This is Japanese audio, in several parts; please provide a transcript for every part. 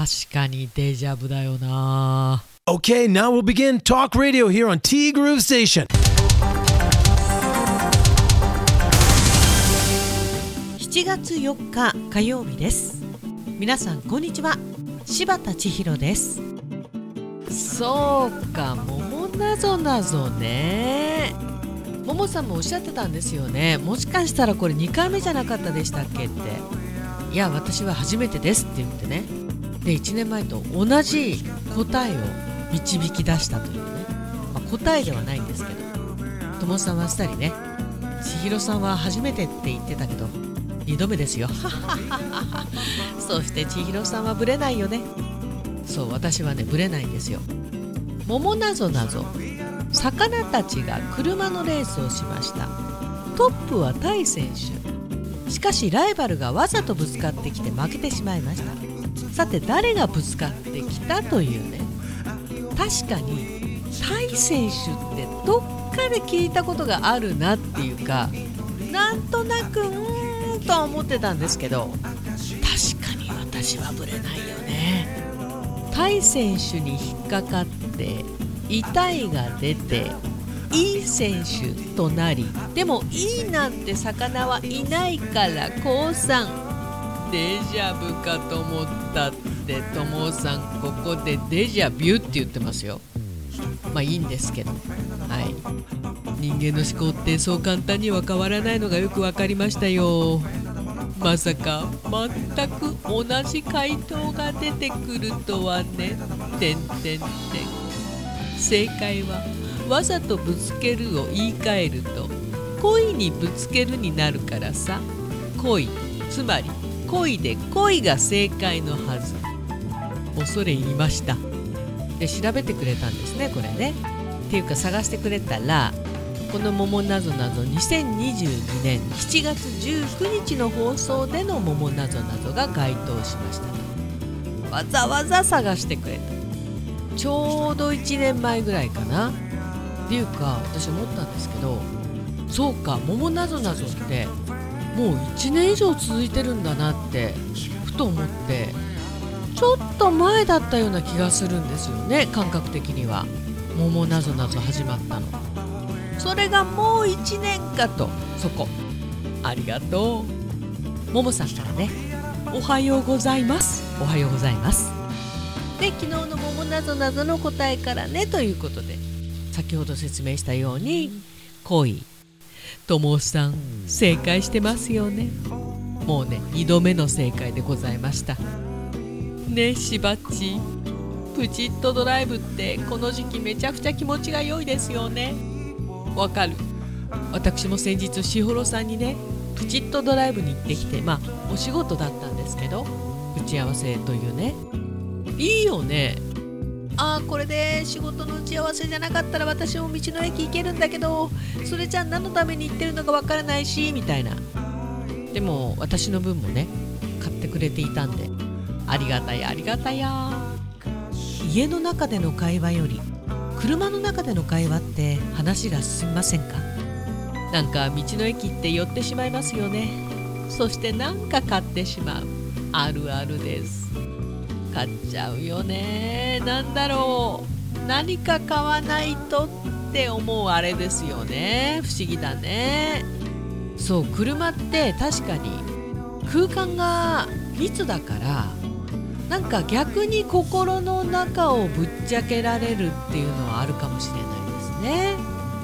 確かにデジャブだよな。Okay, now we'll begin Talk Radio here on T Groove Station. 7月4日火曜日です。皆さんこんにちは。柴田千尋です。そうか桃なぞなぞね。桃さんもおっしゃってたんですよね。もしかしたらこれ2回目じゃなかったでしたっけって。いや私は初めてですって言ってねで1年前と同じ答えを導き出したというね、まあ、答えではないんですけど。友さんはしたりね。千尋さんは初めてって言ってたけど2度目ですよ。そして千尋さんはブレないよね。そう私はねブレないんですよ。桃なぞなぞ。魚たちが車のレースをしました。トップはタイ選手。しかしライバルがわざとぶつかってきて負けてしまいました。さて誰がぶつかってきたというね。確かにタイ選手ってどっかで聞いたことがあるなっていうかなんとなくうーんとは思ってたんですけど確かに私はぶれないよね。タイ選手に引っかかって痛いが出ていい選手となりでもいいなんて魚はいないから降参。デジャブかと思ったってともさんここでデジャビュって言ってますよ。まあいいんですけど。はい。人間の思考ってそう簡単には変わらないのがよく分かりましたよ。まさか全く同じ回答が出てくるとはね。てんてんてん。正解はわざとぶつけるを言い換えると恋にぶつけるになるからさ。恋つまり恋で恋が正解のはず。恐れ入りました。で調べてくれたんですねこれね。っていうか探してくれたらこの「桃なぞなぞ」2022年7月19日の放送での「桃なぞなぞ」が該当しましたわざわざ探してくれた。ちょうど1年前ぐらいかな。っていうか私思ったんですけどそうか「桃なぞなぞ」ってもう1年以上続いてるんだなってふと思ってちょっと前だったような気がするんですよね感覚的には「桃なぞなぞ」始まったの。それがもう1年かとそこ。ありがとう。ももさんからね「おはようございます」「おはようございます」で昨日の「桃なぞなぞ」の答えからねということで先ほど説明したように恋。ともさん。正解してますよね。もうね2度目の正解でございました。ねしばっち。プチッとドライブってこの時期めちゃくちゃ気持ちが良いですよね。わかる。私も先日しほろさんにねプチッとドライブに行ってきてまあお仕事だったんですけど打ち合わせというね。いいよねあーこれで仕事の打ち合わせじゃなかったら私も道の駅行けるんだけどそれじゃあ何のために行ってるのかわからないしみたいな。でも私の分もね買ってくれていたんで。ありがたやありがたや。家の中での会話より車の中での会話って話が進みませんか？なんか道の駅って寄ってしまいますよね。そしてなんか買ってしまう。あるあるです。買っちゃうよね。なんだろう。何か買わないとって思うあれですよね。不思議だね。そう車って確かに空間が密だからなんか逆に心の中をぶっちゃけられるっていうのはあるかもしれないですね。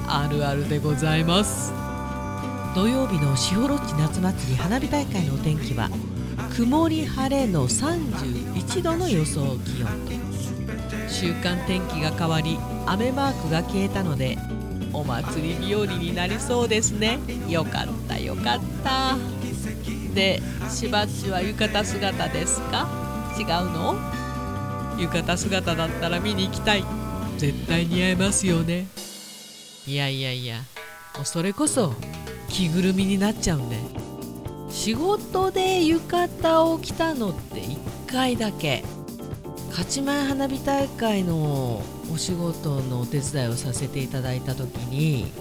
あるあるでございます。土曜日のしほろっち夏祭り花火大会のお天気は曇り晴れの31度の予想気温。週間天気が変わり雨マークが消えたのでお祭り日和になりそうですね。よかったよかった。でしばっちは浴衣姿ですか？違うの？浴衣姿だったら見に行きたい。絶対似合いますよね。いやいやいやもうそれこそ着ぐるみになっちゃうね仕事で浴衣を着たのって1回だけ。勝ち前花火大会のお仕事のお手伝いをさせていただいた時に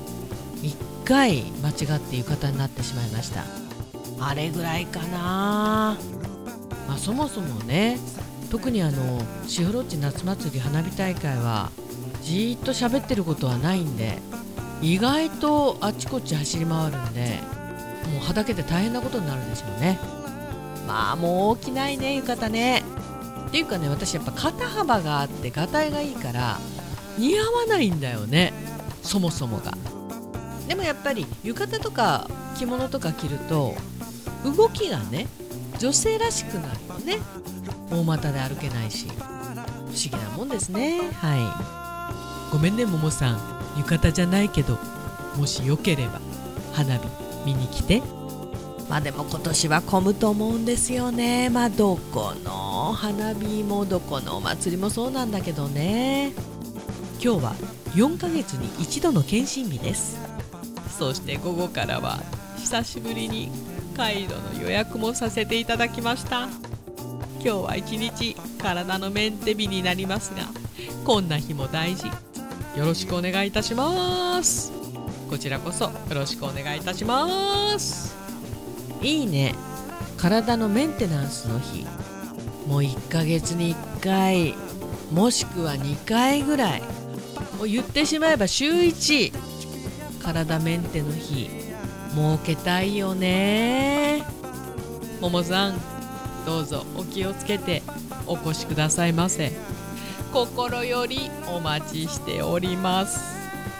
1回間違って浴衣になってしまいました。あれぐらいかな。まあそもそもね特にあのシフロッチ夏祭り花火大会はじーっと喋ってることはないんで意外とあちこち走り回るんでもうはだけて大変なことになるんでしょうね。まあもう起きないね浴衣ね。っていうかね私やっぱ肩幅があってがたいがいいから似合わないんだよね。そもそもが。でもやっぱり浴衣とか着物とか着ると動きがね女性らしくなるよね。大股で歩けないし。不思議なもんですね。はい。ごめんねももさん。浴衣じゃないけどもしよければ花火。見に来て。まあでも今年は混むと思うんですよね。まあどこの花火もどこのお祭りもそうなんだけどね。今日は4ヶ月に一度の検診日です。そして午後からは久しぶりにカイロの予約もさせていただきました。今日は一日体のメンテ日になりますがこんな日も大事。よろしくお願いいたします。こちらこそよろしくお願いいたします。いいね。体のメンテナンスの日。もう1ヶ月に1回。もしくは2回ぐらい。もう言ってしまえば週1体メンテの日。設けたいよね。ももさんどうぞお気をつけて。お越しくださいませ。心よりお待ちしております。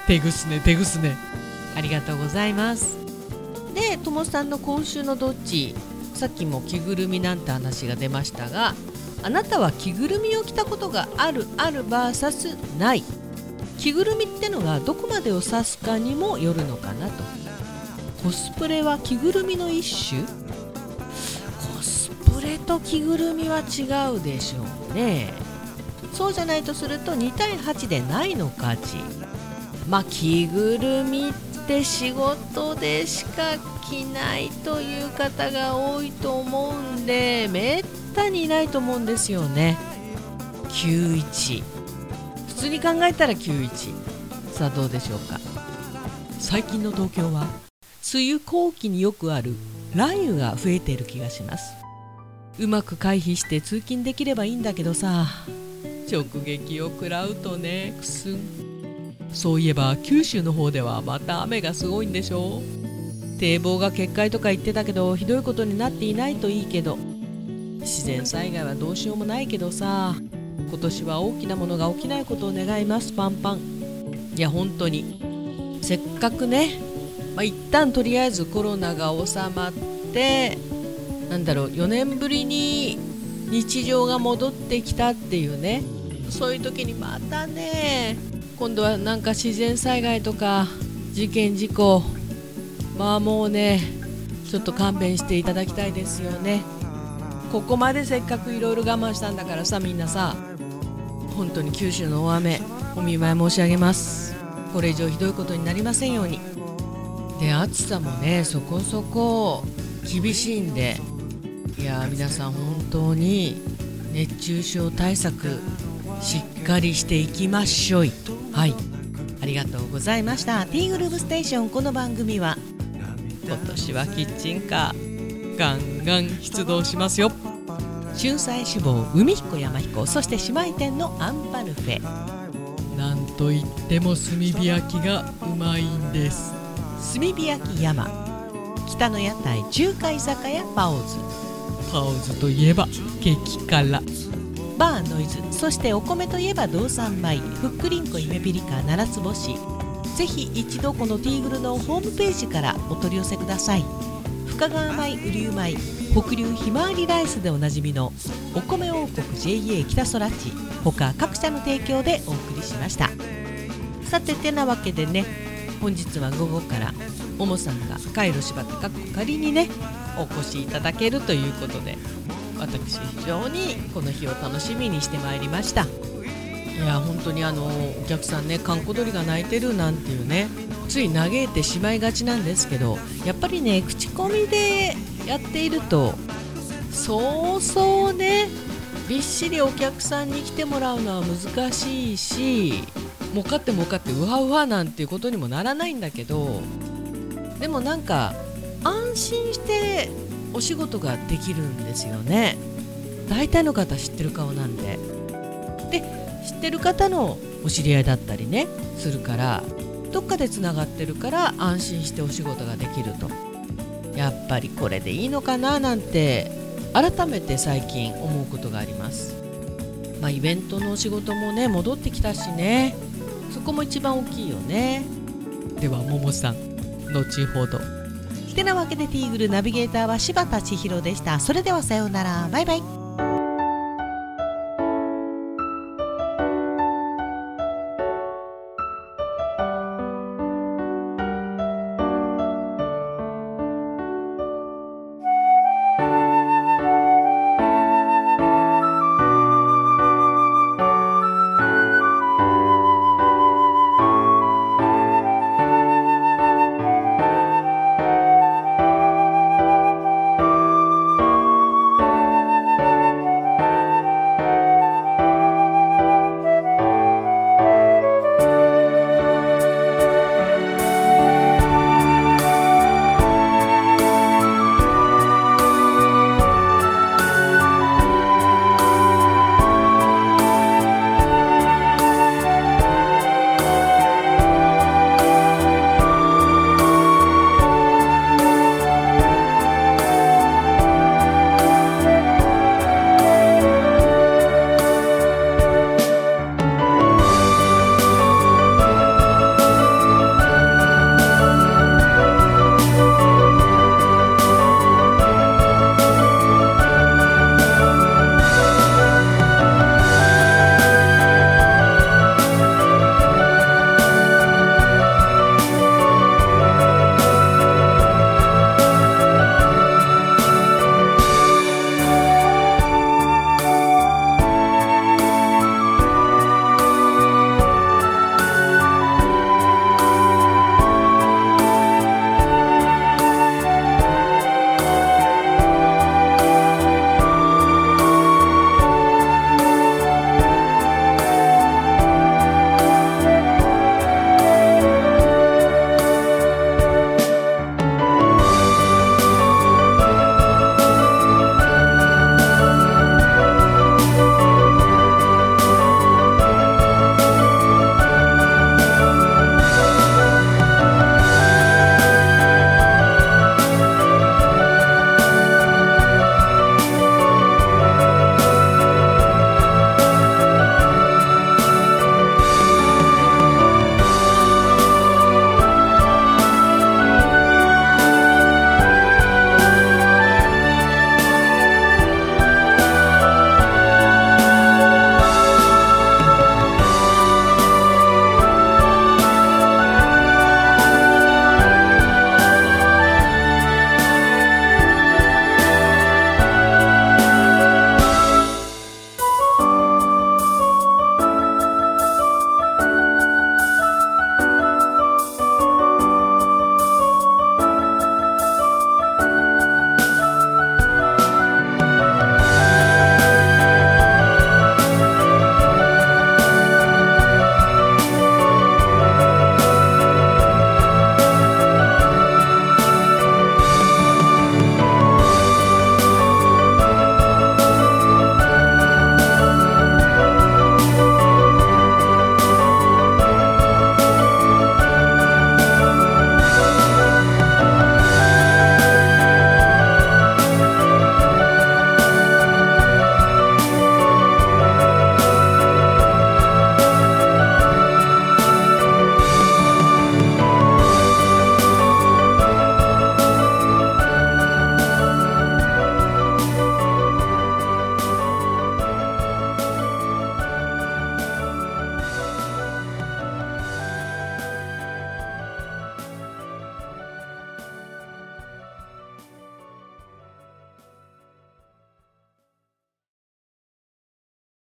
手ぐすね手ぐすね。ありがとうございます。でともさんの今週のどっち？さっきも着ぐるみなんて話が出ましたがあなたは着ぐるみを着たことがあるある VS ない。着ぐるみってのがどこまでを指すかにもよるのかなと。コスプレは着ぐるみの一種？コスプレと着ぐるみは違うでしょうね。そうじゃないとすると2対8でないの価値まあ着ぐるみって仕事でしか着ないという方が多いと思うんでめったにいないと思うんですよね。91普通に考えたら91さあどうでしょうか。最近の東京は梅雨後期によくある雷雨が増えている気がします。うまく回避して通勤できればいいんだけどさ直撃を食らうとねくすんそういえば九州の方ではまた雨がすごいんでしょう。堤防が決壊とか言ってたけどひどいことになっていないといいけど。自然災害はどうしようもないけどさ。今年は大きなものが起きないことを願いますパンパン。いや本当に。せっかくね、まあ、一旦とりあえずコロナが収まってなんだろう4年ぶりに日常が戻ってきたっていうね。そういう時にまたね今度はなんか自然災害とか事件事故まあもうねちょっと勘弁していただきたいですよね。ここまでせっかくいろいろ我慢したんだからさみんなさ本当に九州の大雨お見舞い申し上げます。これ以上ひどいことになりませんように。で暑さもねそこそこ厳しいんで。いや皆さん本当に熱中症対策しっかりしていきましょい。はい。ありがとうございました。ティーグルーブステーション。この番組は今年はキッチンカーガンガン出動しますよ。春菜志望海彦山彦そして姉妹店のアンパルフェ。なんといっても炭火焼きがうまいんです。炭火焼き山。北の屋台中華居酒屋パオズ。パオズといえば激辛バーノイズそしてお米といえば道産米ふっくりんこ夢ピリカ七つ星ぜひ一度このティーグルのホームページからお取り寄せください。深川米雨竜米北流ひまわりライスでおなじみのお米王国 JA 北空地他各社の提供でお送りしました。さててなわけでね本日は午後からももさんがカイロ柴田かっこ仮にねお越しいただけるということで。私非常にこの日を楽しみにしてまいりました。いや本当にあのお客さんね閑古鳥が鳴いてるなんていうねつい嘆いてしまいがちなんですけどやっぱりね口コミでやっているとそうそうねびっしりお客さんに来てもらうのは難しいし儲かって儲かってうわうわなんていうことにもならないんだけどでもなんか安心してお仕事ができるんですよね。大体の方知ってる顔なんで。で知ってる方のお知り合いだったりねするからどっかでつながってるから安心してお仕事ができると。やっぱりこれでいいのかななんて改めて最近思うことがあります。まあイベントのお仕事もね戻ってきたしね。そこも一番大きいよね。ではももさん後ほど。てなわけでティーグルナビゲーターは柴田千尋でした。それではさようなら。バイバイ。